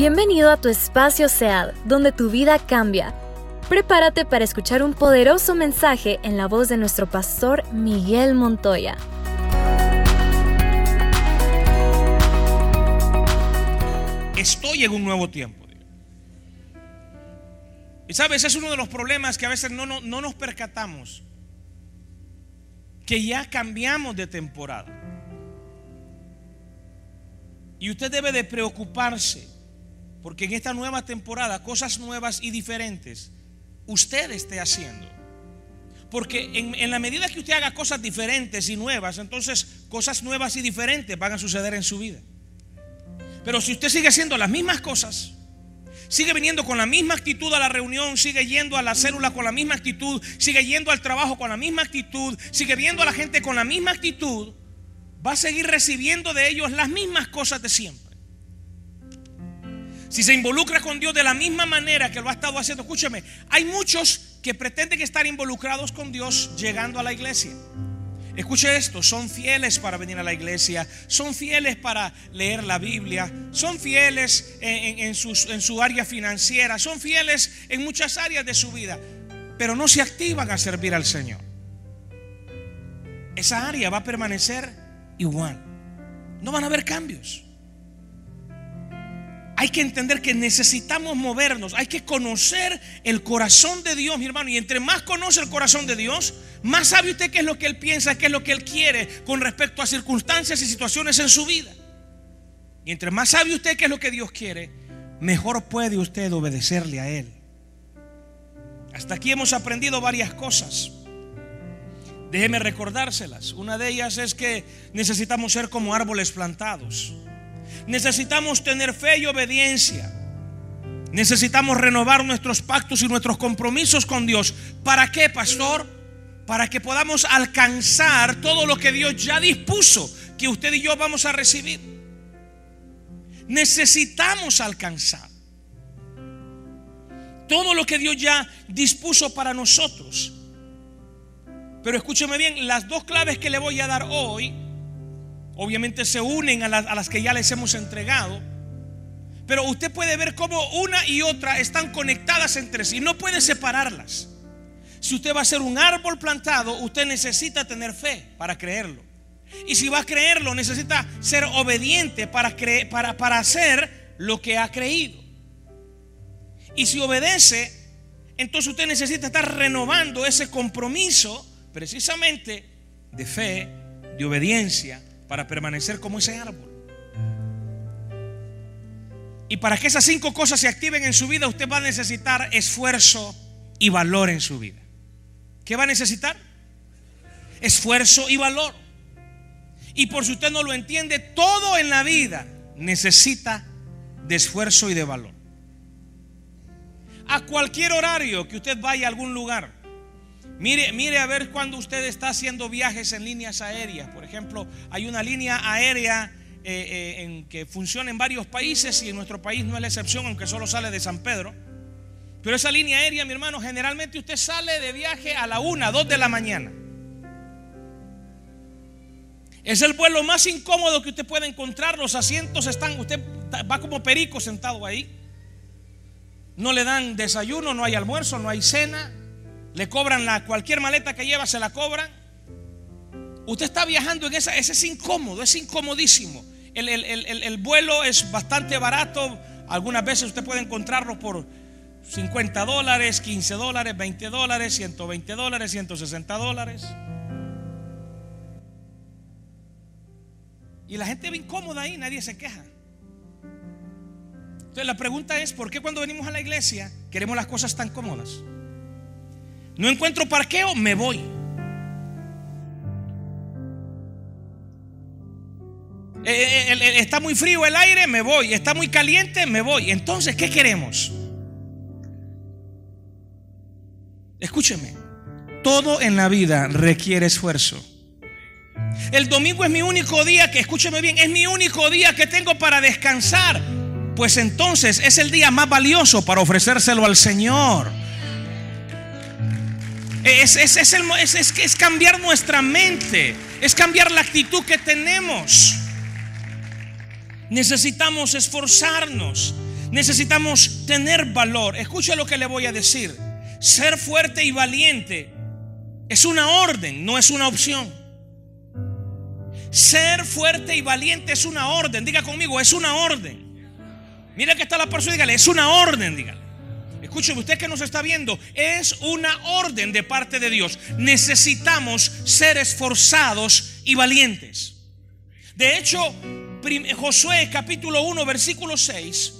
Bienvenido a tu espacio SEAD, donde tu vida cambia. Prepárate para escuchar un poderoso mensaje en la voz de nuestro pastor Miguel Montoya. Estoy en un nuevo tiempo. Y sabes, es uno de los problemas que a veces no, no, no nos percatamos. Que ya cambiamos de temporada. Y usted debe de preocuparse. Porque en esta nueva temporada, cosas nuevas y diferentes, usted esté haciendo. Porque en, la medida que usted haga cosas diferentes y nuevas, entonces cosas nuevas y diferentes van a suceder en su vida. Pero si usted sigue haciendo las mismas cosas, sigue viniendo con la misma actitud a la reunión, sigue yendo a la célula con la misma actitud, sigue yendo al trabajo con la misma actitud, sigue viendo a la gente con la misma actitud, va a seguir recibiendo de ellos las mismas cosas de siempre. Si se involucra con Dios de la misma manera que lo ha estado haciendo, escúcheme, hay muchos que pretenden estar involucrados con Dios llegando a la iglesia. Escuche esto, son fieles para venir a la iglesia, son fieles para leer la Biblia, son fieles en, en, su área financiera, son fieles en muchas áreas de su vida, pero no se activan a servir al Señor. Esa área va a permanecer igual, no van a haber cambios. Hay que entender que necesitamos movernos, hay que conocer el corazón de Dios, mi hermano. Y entre más conoce el corazón de Dios, más sabe usted qué es lo que Él piensa, qué es lo que Él quiere con respecto a circunstancias y situaciones en su vida. Y entre más sabe usted qué es lo que Dios quiere, mejor puede usted obedecerle a Él. Hasta aquí hemos aprendido varias cosas. Déjeme recordárselas. Una de ellas es que necesitamos ser como árboles plantados. Necesitamos tener fe y obediencia. Necesitamos renovar nuestros pactos y nuestros compromisos con Dios. ¿Para qué, pastor? Para que podamos alcanzar todo lo que Dios ya dispuso que usted y yo vamos a recibir. Necesitamos alcanzar todo lo que Dios ya dispuso para nosotros. Pero escúcheme bien, las dos claves que le voy a dar hoy obviamente se unen a las, que ya les hemos entregado. Pero usted puede ver cómo una y otra están conectadas entre sí. No puede separarlas. Si usted va a ser un árbol plantado, usted necesita tener fe para creerlo. Y si va a creerlo, necesita ser obediente para, creer, para, para hacer lo que ha creído. Y si obedece, entonces usted necesita estar renovando ese compromiso precisamente de fe, de obediencia, para permanecer como ese árbol. Y para que esas cinco cosas se activen en su vida, usted va a necesitar esfuerzo y valor en su vida. ¿Qué va a necesitar? Esfuerzo y valor. Y por si usted no lo entiende, todo en la vida necesita de esfuerzo y de valor. A cualquier horario que usted vaya a algún lugar, Mire, mire a ver cuando usted está haciendo viajes en líneas aéreas. Por ejemplo, hay una línea aérea eh, eh, en que funciona en varios países y en nuestro país no es la excepción, aunque solo sale de San Pedro. Pero esa línea aérea, mi hermano, generalmente usted sale de viaje a la una, dos de la mañana. Es el vuelo más incómodo que usted puede encontrar. Los asientos están, usted va como perico sentado ahí. No le dan desayuno, no hay almuerzo, no hay cena. Le cobran la, cualquier maleta que lleva, se la cobran. Usted está viajando en esa, ese es incómodo, es incomodísimo. El, el, el, el, vuelo es bastante barato. Algunas veces usted puede encontrarlo por 50 dólares, 15 dólares, 20 dólares, 120 dólares, 160 dólares. Y la gente ve incómoda ahí, nadie se queja. Entonces la pregunta es, ¿por qué cuando venimos a la iglesia queremos las cosas tan cómodas? No encuentro parqueo, me voy. Eh, eh, está muy frío el aire, me voy. Está muy caliente, me voy. Entonces, ¿qué queremos? Escúcheme, todo en la vida requiere esfuerzo. El domingo es mi único día que, escúcheme bien, es mi único día que tengo para descansar. Pues entonces es el día más valioso para ofrecérselo al Señor. Es, es, es, es, cambiar nuestra mente, es cambiar la actitud que tenemos. Necesitamos esforzarnos, Necesitamos tener valor. Escucha lo que le voy a decir. Ser fuerte y valiente es una orden, no es una opción. Ser fuerte y valiente es una orden. Diga conmigo, es una orden. Mira que está la persona, dígale, es una orden, dígale. Escúcheme, usted que nos está viendo, es una orden de parte de Dios. Necesitamos ser esforzados y valientes. De hecho, Josué capítulo 1, versículo 6,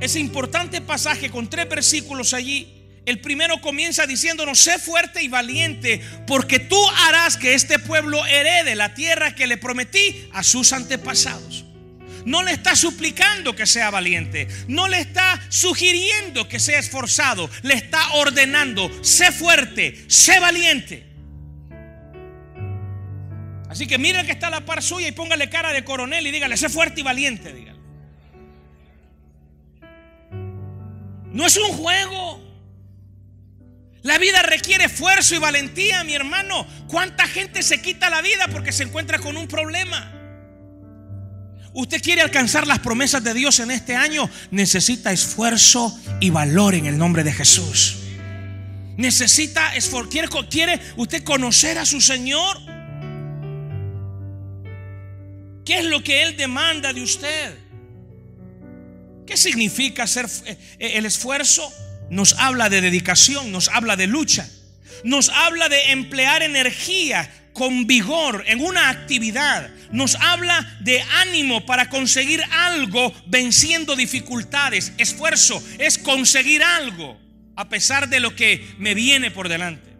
ese importante pasaje con tres versículos allí, el primero comienza diciéndonos, sé fuerte y valiente, porque tú harás que este pueblo herede la tierra que le prometí a sus antepasados. No le está suplicando que sea valiente, no le está sugiriendo que sea esforzado, le está ordenando, sé fuerte, sé valiente. Así que mire que está la par suya y póngale cara de coronel y dígale, sé fuerte y valiente, dígale. No es un juego. La vida requiere esfuerzo y valentía, mi hermano. ¿Cuánta gente se quita la vida porque se encuentra con un problema? Usted quiere alcanzar las promesas de Dios en este año, necesita esfuerzo y valor en el nombre de Jesús. Necesita esfuerzo. ¿Quiere, ¿Quiere usted conocer a su Señor? ¿Qué es lo que Él demanda de usted? ¿Qué significa hacer eh, el esfuerzo? Nos habla de dedicación, nos habla de lucha, nos habla de emplear energía con vigor en una actividad. Nos habla de ánimo para conseguir algo venciendo dificultades. Esfuerzo es conseguir algo a pesar de lo que me viene por delante.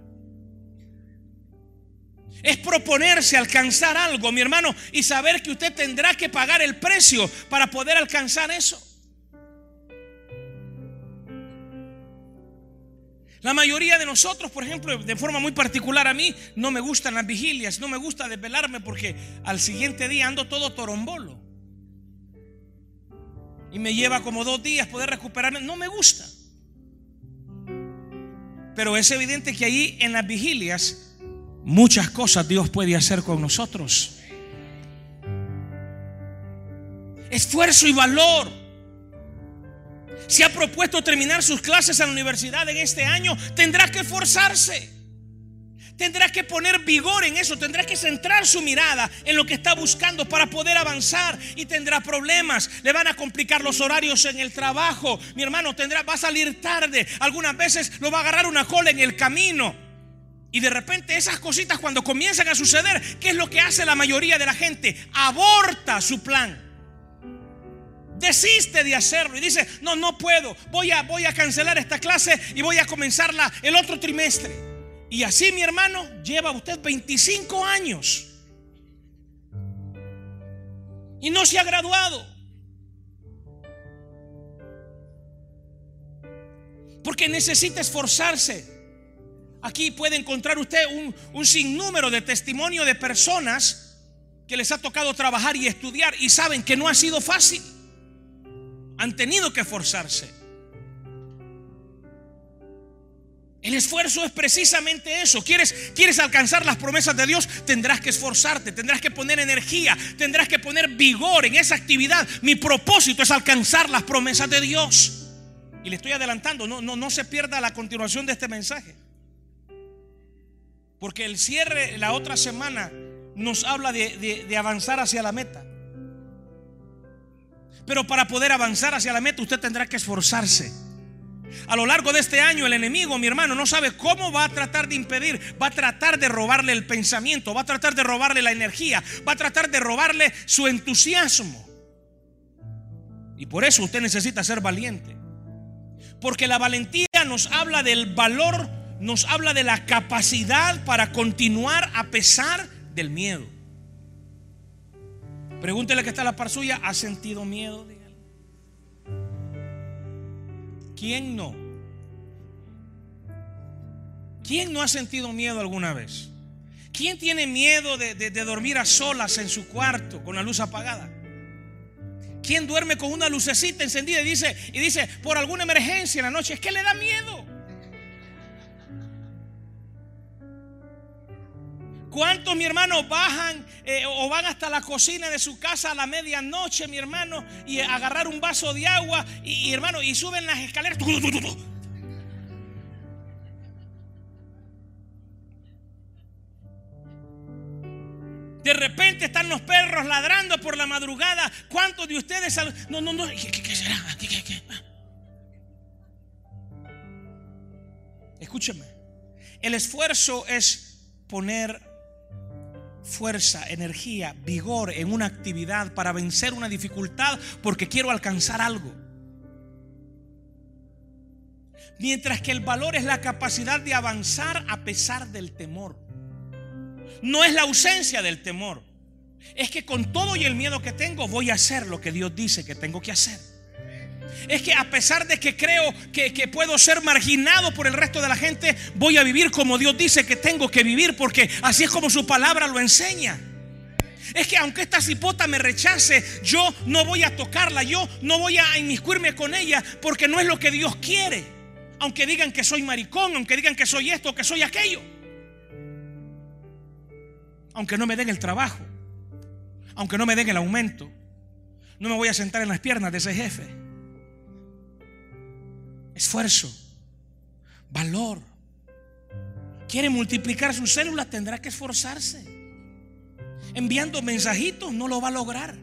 Es proponerse alcanzar algo, mi hermano, y saber que usted tendrá que pagar el precio para poder alcanzar eso. La mayoría de nosotros, por ejemplo, de forma muy particular a mí, no me gustan las vigilias, no me gusta desvelarme porque al siguiente día ando todo torombolo. Y me lleva como dos días poder recuperarme. No me gusta. Pero es evidente que ahí en las vigilias muchas cosas Dios puede hacer con nosotros. Esfuerzo y valor si ha propuesto terminar sus clases en la universidad en este año, tendrá que esforzarse. Tendrá que poner vigor en eso, tendrá que centrar su mirada en lo que está buscando para poder avanzar y tendrá problemas. Le van a complicar los horarios en el trabajo. Mi hermano tendrá va a salir tarde. Algunas veces lo va a agarrar una cola en el camino. Y de repente esas cositas cuando comienzan a suceder, ¿qué es lo que hace la mayoría de la gente? Aborta su plan desiste de hacerlo y dice, no, no puedo, voy a, voy a cancelar esta clase y voy a comenzarla el otro trimestre. Y así mi hermano lleva usted 25 años y no se ha graduado. Porque necesita esforzarse. Aquí puede encontrar usted un, un sinnúmero de testimonio de personas que les ha tocado trabajar y estudiar y saben que no ha sido fácil han tenido que esforzarse. El esfuerzo es precisamente eso. ¿Quieres, ¿Quieres alcanzar las promesas de Dios? Tendrás que esforzarte, tendrás que poner energía, tendrás que poner vigor en esa actividad. Mi propósito es alcanzar las promesas de Dios. Y le estoy adelantando, no, no, no se pierda la continuación de este mensaje. Porque el cierre la otra semana nos habla de, de avanzar hacia la meta. Pero para poder avanzar hacia la meta usted tendrá que esforzarse. A lo largo de este año el enemigo, mi hermano, no sabe cómo va a tratar de impedir, va a tratar de robarle el pensamiento, va a tratar de robarle la energía, va a tratar de robarle su entusiasmo. Y por eso usted necesita ser valiente. Porque la valentía nos habla del valor, nos habla de la capacidad para continuar a pesar del miedo. Pregúntele que está la par suya, ¿ha sentido miedo? ¿Quién no? ¿Quién no ha sentido miedo alguna vez? ¿Quién tiene miedo de, de, dormir a solas en su cuarto con la luz apagada? ¿Quién duerme con una lucecita encendida y dice, y dice, por alguna emergencia en la noche, es que le da miedo? ¿Cuántos, mi hermano, bajan eh, o van hasta la cocina de su casa a la medianoche, mi hermano, y agarrar un vaso de agua y, hermano, y suben las escaleras? De repente están los perros ladrando por la madrugada. ¿Cuántos de ustedes? No, no, no. ¿Qué, será? Escúcheme. El esfuerzo es poner fuerza, energía, vigor en una actividad para vencer una dificultad porque quiero alcanzar algo. Mientras que el valor es la capacidad de avanzar a pesar del temor. No es la ausencia del temor. Es que con todo y el miedo que tengo voy a hacer lo que Dios dice que tengo que hacer. Es que a pesar de que creo que, puedo ser marginado por el resto de la gente, voy a vivir como Dios dice que tengo que vivir, porque así es como su palabra lo enseña. Es que aunque esta cipota me rechace, yo no voy a tocarla, yo no voy a inmiscuirme con ella, porque no es lo que Dios quiere. Aunque digan que soy maricón, aunque digan que soy esto, que soy aquello. Aunque no me den el trabajo, aunque no me den el aumento, no me voy a sentar en las piernas de ese jefe esfuerzo, valor. Quiere multiplicar sus células, tendrá que esforzarse. Enviando mensajitos no lo va a lograr.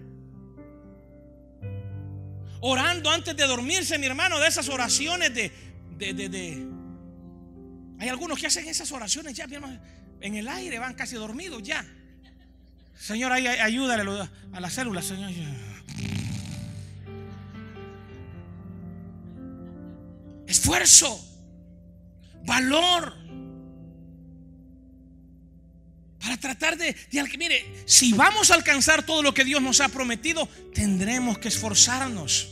Orando antes de dormirse, mi hermano, de esas oraciones de, de, Hay algunos que hacen esas oraciones ya, mi hermano, en el aire, van casi dormidos ya. Señor, ayúdale a las células, Señor. Esfuerzo, valor. Para tratar de, de, mire, si vamos a alcanzar todo lo que Dios nos ha prometido, tendremos que esforzarnos.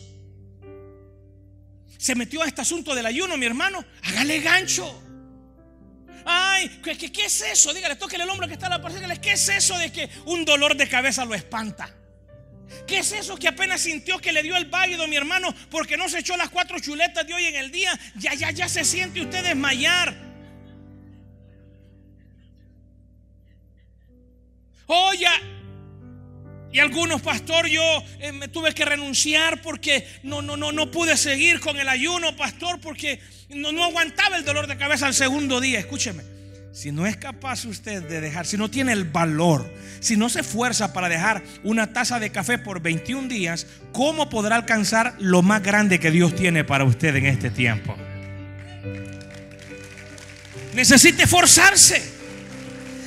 Se metió a este asunto del ayuno, mi hermano, hágale gancho. Ay, ¿qué, qué, es eso? Dígale, tóquele el hombro que está a la par, dígale, ¿qué es eso de que un dolor de cabeza lo espanta? ¿Qué es eso que apenas sintió que le dio el válido, mi hermano? Porque no se echó las cuatro chuletas de hoy en el día. Ya, ya, ya se siente usted desmayar. Oye, y algunos, pastor, yo eh, me tuve que renunciar porque no, no, no, no pude seguir con el ayuno, pastor, porque no, no aguantaba el dolor de cabeza al segundo día. Escúcheme. Si no es capaz usted de dejar, si no tiene el valor, si no se esfuerza para dejar una taza de café por 21 días, ¿cómo podrá alcanzar lo más grande que Dios tiene para usted en este tiempo? Necesita esforzarse.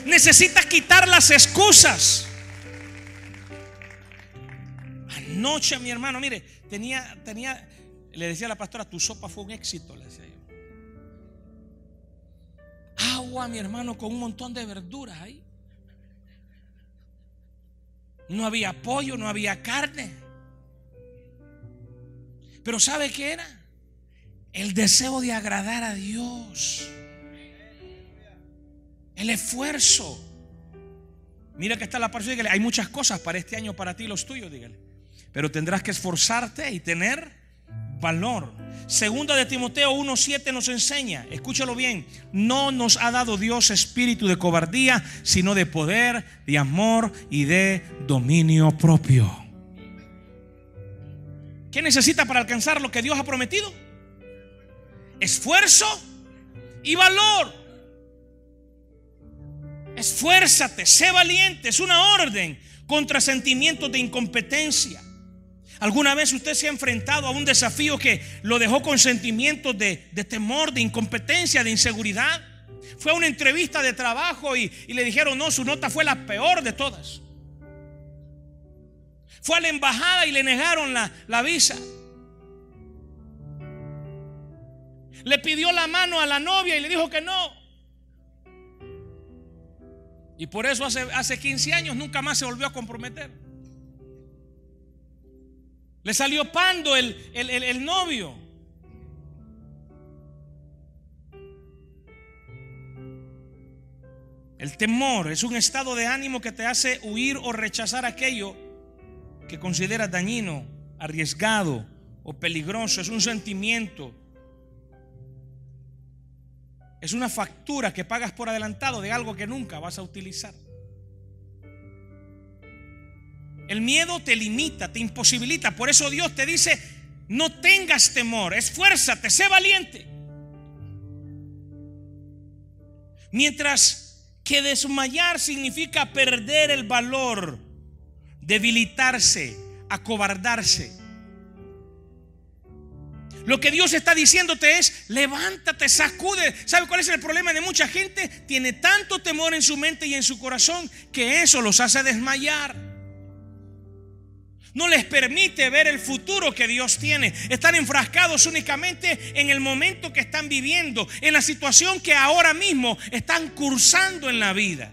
Necesita quitar las excusas. Anoche, mi hermano, mire, tenía, tenía, le decía a la pastora, tu sopa fue un éxito, le decía agua, mi hermano, con un montón de verduras ahí. No había pollo, no había carne. Pero ¿sabe qué era? El deseo de agradar a Dios. El esfuerzo. Mira que está la parte, dígale, hay muchas cosas para este año, para ti y los tuyos, dígale. Pero tendrás que esforzarte y tener valor. Segunda de Timoteo 1:7 nos enseña, escúchalo bien, no nos ha dado Dios espíritu de cobardía, sino de poder, de amor y de dominio propio. ¿Qué necesita para alcanzar lo que Dios ha prometido? Esfuerzo y valor. Esfuérzate, sé valiente, es una orden contra sentimientos de incompetencia. ¿Alguna vez usted se ha enfrentado a un desafío que lo dejó con sentimientos de, temor, de incompetencia, de inseguridad? Fue a una entrevista de trabajo y, le dijeron, no, su nota fue la peor de todas. Fue a la embajada y le negaron la, visa. Le pidió la mano a la novia y le dijo que no. Y por eso hace, hace 15 años nunca más se volvió a comprometer. Le salió pando el, el, novio. El temor es un estado de ánimo que te hace huir o rechazar aquello que consideras dañino, arriesgado o peligroso. Es un sentimiento es una factura que pagas por adelantado de algo que nunca vas a utilizar. El miedo te limita, te imposibilita. Por eso Dios te dice, no tengas temor, esfuérzate, sé valiente. Mientras que desmayar significa perder el valor, debilitarse, acobardarse. Lo que Dios está diciéndote es, levántate, sacude. ¿Sabe cuál es el problema de mucha gente? Tiene tanto temor en su mente y en su corazón que eso los hace desmayar. No les permite ver el futuro que Dios tiene. Están enfrascados únicamente en el momento que están viviendo, en la situación que ahora mismo están cursando en la vida.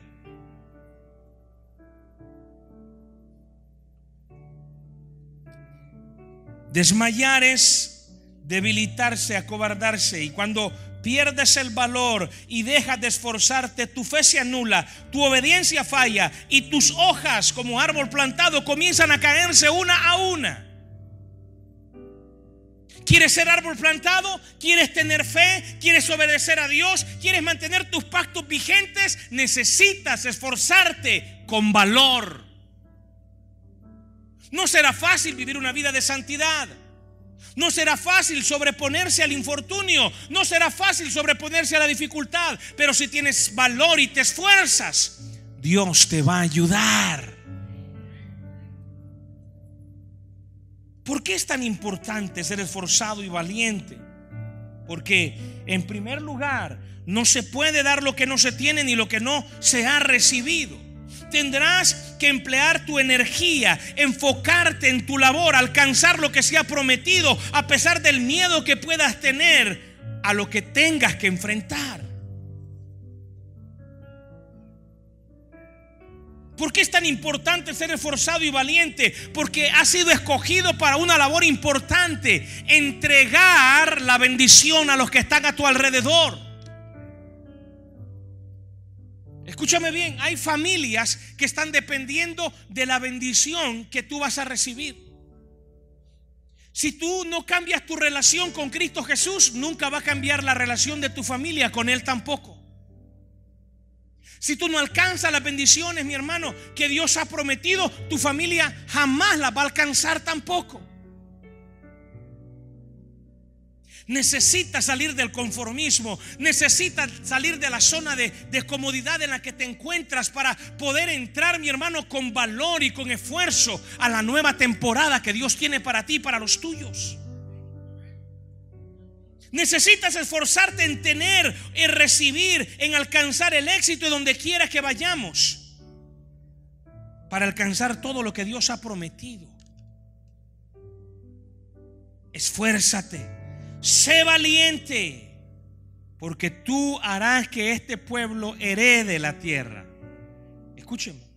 Desmayar es debilitarse, acobardarse. Y cuando pierdes el valor y dejas de esforzarte, tu fe se anula, tu obediencia falla y tus hojas como árbol plantado comienzan a caerse una a una. ¿Quieres ser árbol plantado? ¿Quieres tener fe? ¿Quieres obedecer a Dios? ¿Quieres mantener tus pactos vigentes? Necesitas esforzarte con valor. No será fácil vivir una vida de santidad. No será fácil sobreponerse al infortunio, no será fácil sobreponerse a la dificultad, pero si tienes valor y te esfuerzas, Dios te va a ayudar. ¿Por qué es tan importante ser esforzado y valiente? Porque en primer lugar, no se puede dar lo que no se tiene ni lo que no se ha recibido. Tendrás que emplear tu energía, enfocarte en tu labor, alcanzar lo que se ha prometido, a pesar del miedo que puedas tener a lo que tengas que enfrentar. ¿Por qué es tan importante ser esforzado y valiente? Porque has sido escogido para una labor importante, entregar la bendición a los que están a tu alrededor. Escúchame bien, hay familias que están dependiendo de la bendición que tú vas a recibir. Si tú no cambias tu relación con Cristo Jesús, nunca va a cambiar la relación de tu familia con Él tampoco. Si tú no alcanzas las bendiciones, mi hermano, que Dios ha prometido, tu familia jamás las va a alcanzar tampoco. Necesitas salir del conformismo, necesitas salir de la zona de, de, comodidad en la que te encuentras para poder entrar, mi hermano, con valor y con esfuerzo a la nueva temporada que Dios tiene para ti para los tuyos. Necesitas esforzarte en tener, en recibir, en alcanzar el éxito donde quiera que vayamos para alcanzar todo lo que Dios ha prometido. Esfuérzate sé valiente, porque tú harás que este pueblo herede la tierra. Escúcheme.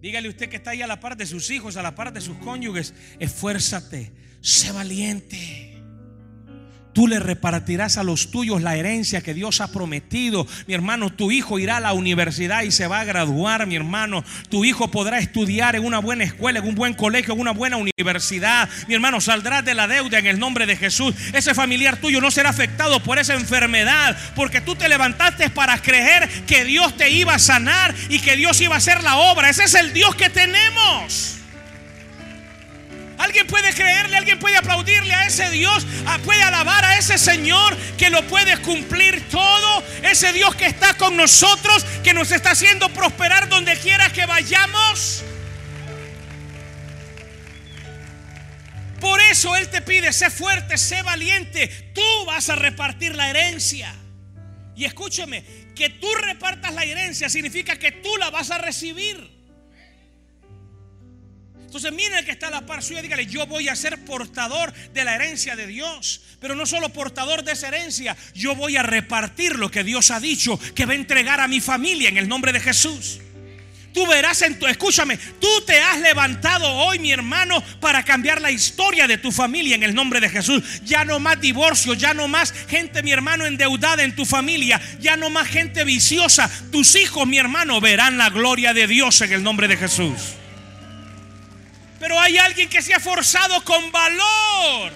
Dígale usted que está ahí a la par de sus hijos, a la par de sus cónyuges, esfuérzate, sé valiente. Tú le repartirás a los tuyos la herencia que Dios ha prometido. Mi hermano, tu hijo irá a la universidad y se va a graduar, mi hermano. Tu hijo podrá estudiar en una buena escuela, en un buen colegio, en una buena universidad. Mi hermano, saldrás de la deuda en el nombre de Jesús. Ese familiar tuyo no será afectado por esa enfermedad, porque tú te levantaste para creer que Dios te iba a sanar y que Dios iba a hacer la obra. Ese es el Dios que tenemos. Alguien puede creerle, alguien puede aplaudirle a ese Dios, puede alabar a ese Señor que lo puede cumplir todo, ese Dios que está con nosotros, que nos está haciendo prosperar donde quiera que vayamos. Por eso Él te pide, sé fuerte, sé valiente, tú vas a repartir la herencia. Y escúcheme, que tú repartas la herencia significa que tú la vas a recibir. Entonces mire el que está a la par suya, dígale, yo voy a ser portador de la herencia de Dios. Pero no solo portador de esa herencia, yo voy a repartir lo que Dios ha dicho que va a entregar a mi familia en el nombre de Jesús. Tú verás en tu, escúchame, tú te has levantado hoy, mi hermano, para cambiar la historia de tu familia en el nombre de Jesús. Ya no más divorcio, ya no más gente, mi hermano, endeudada en tu familia, ya no más gente viciosa. Tus hijos, mi hermano, verán la gloria de Dios en el nombre de Jesús. Pero hay alguien que se ha forzado con valor.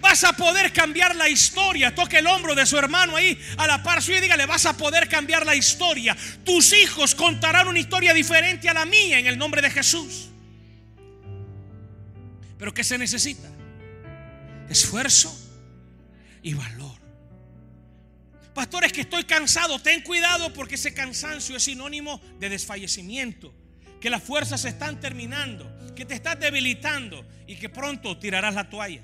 Vas a poder cambiar la historia. Toque el hombro de su hermano ahí a la par suya y dígale, vas a poder cambiar la historia. Tus hijos contarán una historia diferente a la mía en el nombre de Jesús. Pero ¿qué se necesita? Esfuerzo y valor. Pastores, que estoy cansado. Ten cuidado porque ese cansancio es sinónimo de desfallecimiento. Que las fuerzas se están terminando. Que te estás debilitando. Y que pronto tirarás la toalla.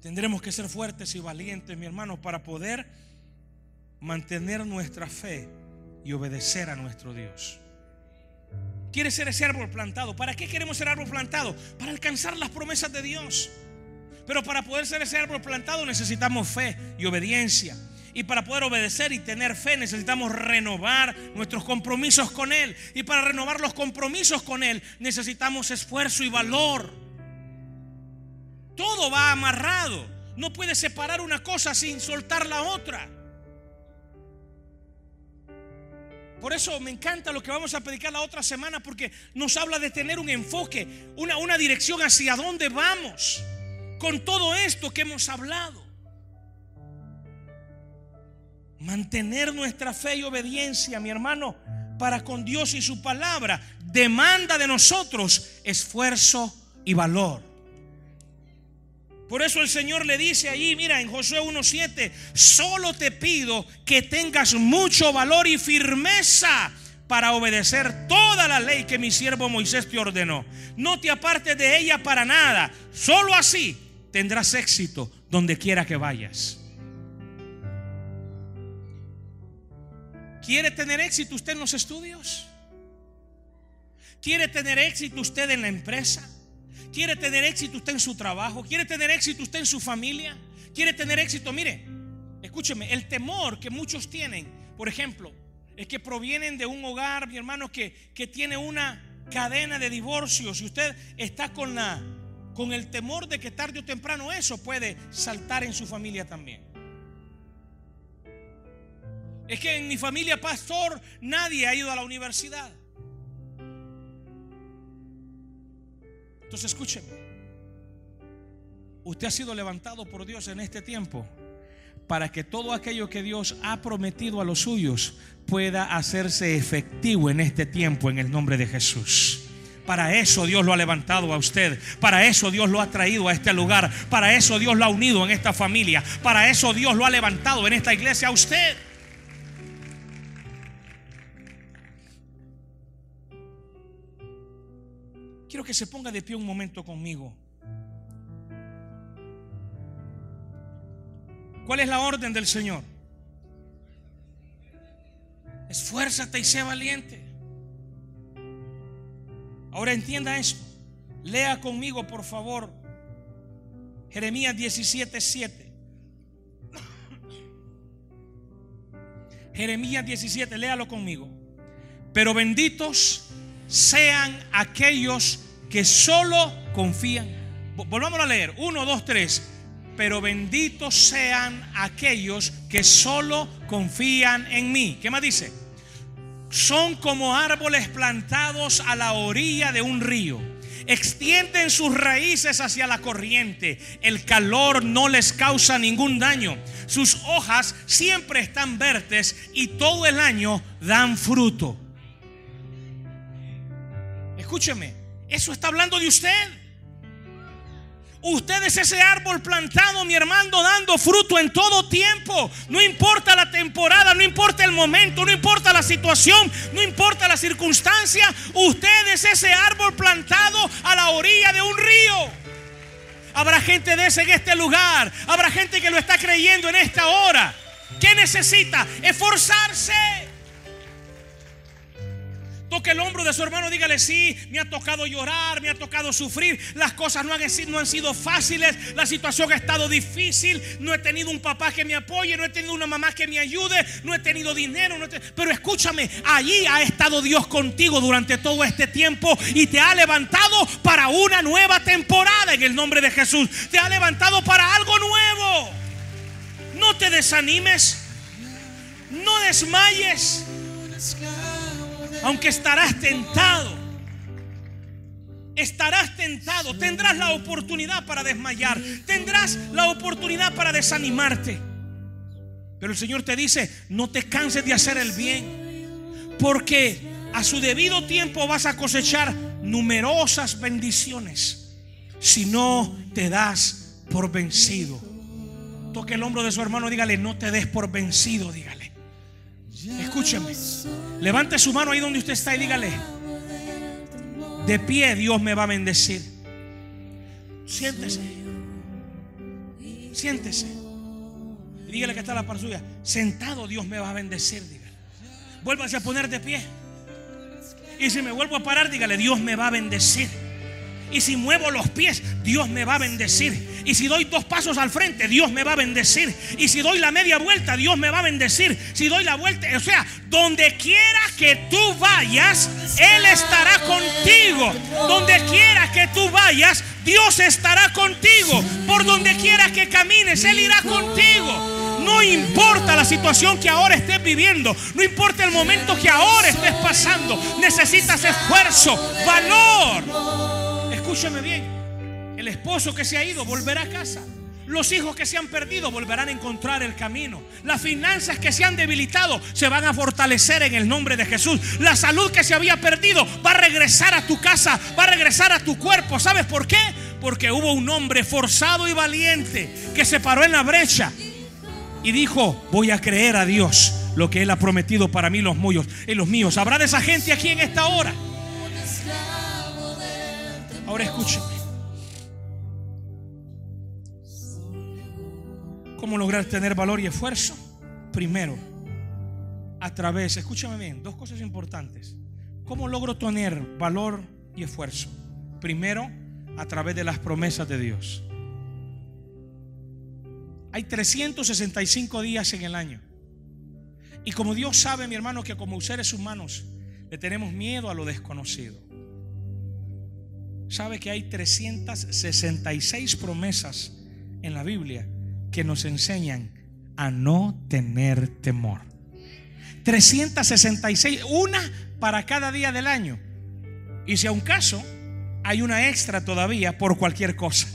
Tendremos que ser fuertes y valientes, mi hermano, para poder mantener nuestra fe y obedecer a nuestro Dios. ¿Quieres ser ese árbol plantado? ¿Para qué queremos ser árbol plantado? Para alcanzar las promesas de Dios. Pero para poder ser ese árbol plantado necesitamos fe y obediencia. Y para poder obedecer y tener fe necesitamos renovar nuestros compromisos con Él. Y para renovar los compromisos con Él necesitamos esfuerzo y valor. Todo va amarrado. No puedes separar una cosa sin soltar la otra. Por eso me encanta lo que vamos a predicar la otra semana porque nos habla de tener un enfoque, una, una dirección hacia dónde vamos con todo esto que hemos hablado. Mantener nuestra fe y obediencia, mi hermano, para con Dios y su palabra, demanda de nosotros esfuerzo y valor. Por eso el Señor le dice allí, mira, en Josué 1.7, solo te pido que tengas mucho valor y firmeza para obedecer toda la ley que mi siervo Moisés te ordenó. No te apartes de ella para nada. Solo así tendrás éxito donde quiera que vayas. ¿Quiere tener éxito usted en los estudios? ¿Quiere tener éxito usted en la empresa? ¿Quiere tener éxito usted en su trabajo? ¿Quiere tener éxito usted en su familia? ¿Quiere tener éxito? Mire, escúcheme, el temor que muchos tienen, por ejemplo, es que provienen de un hogar, mi hermano, que, que tiene una cadena de divorcios y usted está con la con el temor de que tarde o temprano eso puede saltar en su familia también. Es que en mi familia, pastor, nadie ha ido a la universidad. Entonces escúcheme. Usted ha sido levantado por Dios en este tiempo para que todo aquello que Dios ha prometido a los suyos pueda hacerse efectivo en este tiempo en el nombre de Jesús. Para eso Dios lo ha levantado a usted. Para eso Dios lo ha traído a este lugar. Para eso Dios lo ha unido en esta familia. Para eso Dios lo ha levantado en esta iglesia a usted. Que se ponga de pie un momento conmigo. ¿Cuál es la orden del Señor? Esfuérzate y sé valiente. Ahora entienda esto. Lea conmigo, por favor, Jeremías 17, 7. Jeremías 17, léalo conmigo. Pero benditos sean aquellos que solo confían. Volvamos a leer. Uno, dos, tres. Pero benditos sean aquellos que solo confían en mí. ¿Qué más dice? son como árboles plantados a la orilla de un río. Extienden sus raíces hacia la corriente. El calor no les causa ningún daño. Sus hojas siempre están verdes y todo el año dan fruto. Escúcheme, eso está hablando de usted. Usted es ese árbol plantado, mi hermano, dando fruto en todo tiempo. No importa la temporada, no importa el momento, no importa la situación, no importa la circunstancia. Usted es ese árbol plantado a la orilla de un río. Habrá gente de ese en este lugar. Habrá gente que lo está creyendo en esta hora. ¿Qué necesita? Esforzarse. Toque el hombro de su hermano, dígale, sí, me ha tocado llorar, me ha tocado sufrir, las cosas no han, no sido fáciles, la situación ha estado difícil, no he tenido un papá que me apoye, no he tenido una mamá que me ayude, no he tenido dinero, pero escúchame, allí ha estado Dios contigo durante todo este tiempo y te ha levantado para una nueva temporada en el nombre de Jesús, te ha levantado para algo nuevo. No te desanimes, no desmayes aunque estarás tentado, estarás tentado, tendrás la oportunidad para desmayar, tendrás la oportunidad para desanimarte. Pero el Señor te dice, no te canses de hacer el bien, porque a su debido tiempo vas a cosechar numerosas bendiciones si no te das por vencido. Toque el hombro de su hermano, dígale, no te des por vencido, dígale. Escúcheme. Levante su mano ahí donde usted está y dígale, de pie Dios me va a bendecir. Siéntese. Siéntese. Dígale que está la par suya. Sentado Dios me va a bendecir, dígale. Vuélvase a poner de pie. Y si me vuelvo a parar, dígale, Dios me va a bendecir. Y si muevo los pies, Dios me va a bendecir. Y si doy dos pasos al frente, Dios me va a bendecir. Y si doy la media vuelta, Dios me va a bendecir. Si doy la vuelta, o sea, donde quiera que tú vayas, Él estará contigo. Donde quiera que tú vayas, Dios estará contigo. Por donde quiera que camines, Él irá contigo. No importa la situación que ahora estés viviendo, no importa el momento que ahora estés pasando, necesitas esfuerzo, valor. Escúchame bien, el esposo que se ha ido volverá a casa. Los hijos que se han perdido volverán a encontrar el camino. Las finanzas que se han debilitado se van a fortalecer en el nombre de Jesús. La salud que se había perdido va a regresar a tu casa, va a regresar a tu cuerpo. ¿Sabes por qué? Porque hubo un hombre forzado y valiente que se paró en la brecha y dijo, voy a creer a Dios lo que Él ha prometido para mí los míos y los míos. ¿Habrá de esa gente aquí en esta hora? Ahora escúcheme. ¿Cómo lograr tener valor y esfuerzo? Primero, a través, escúchame bien, dos cosas importantes. ¿Cómo logro tener valor y esfuerzo? Primero, a través de las promesas de Dios. Hay 365 días en el año. Y como Dios sabe, mi hermano, que como seres humanos le tenemos miedo a lo desconocido. Sabe que hay 366 promesas en la Biblia que nos enseñan a no tener temor. 366, una para cada día del año. Y si a un caso, hay una extra todavía por cualquier cosa.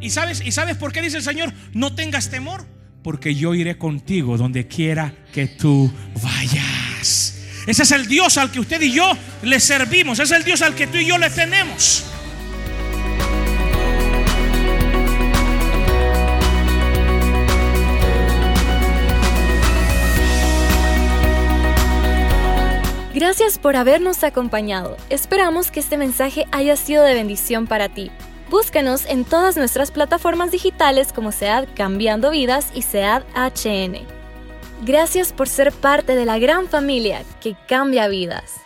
¿Y sabes, ¿Y sabes por qué dice el Señor? No tengas temor, porque yo iré contigo donde quiera que tú vayas. Ese es el Dios al que usted y yo le servimos. Es el Dios al que tú y yo le tenemos. Gracias por habernos acompañado. Esperamos que este mensaje haya sido de bendición para ti. Búscanos en todas nuestras plataformas digitales como SEAD Cambiando Vidas y SEAD HN. Gracias por ser parte de la gran familia que cambia vidas.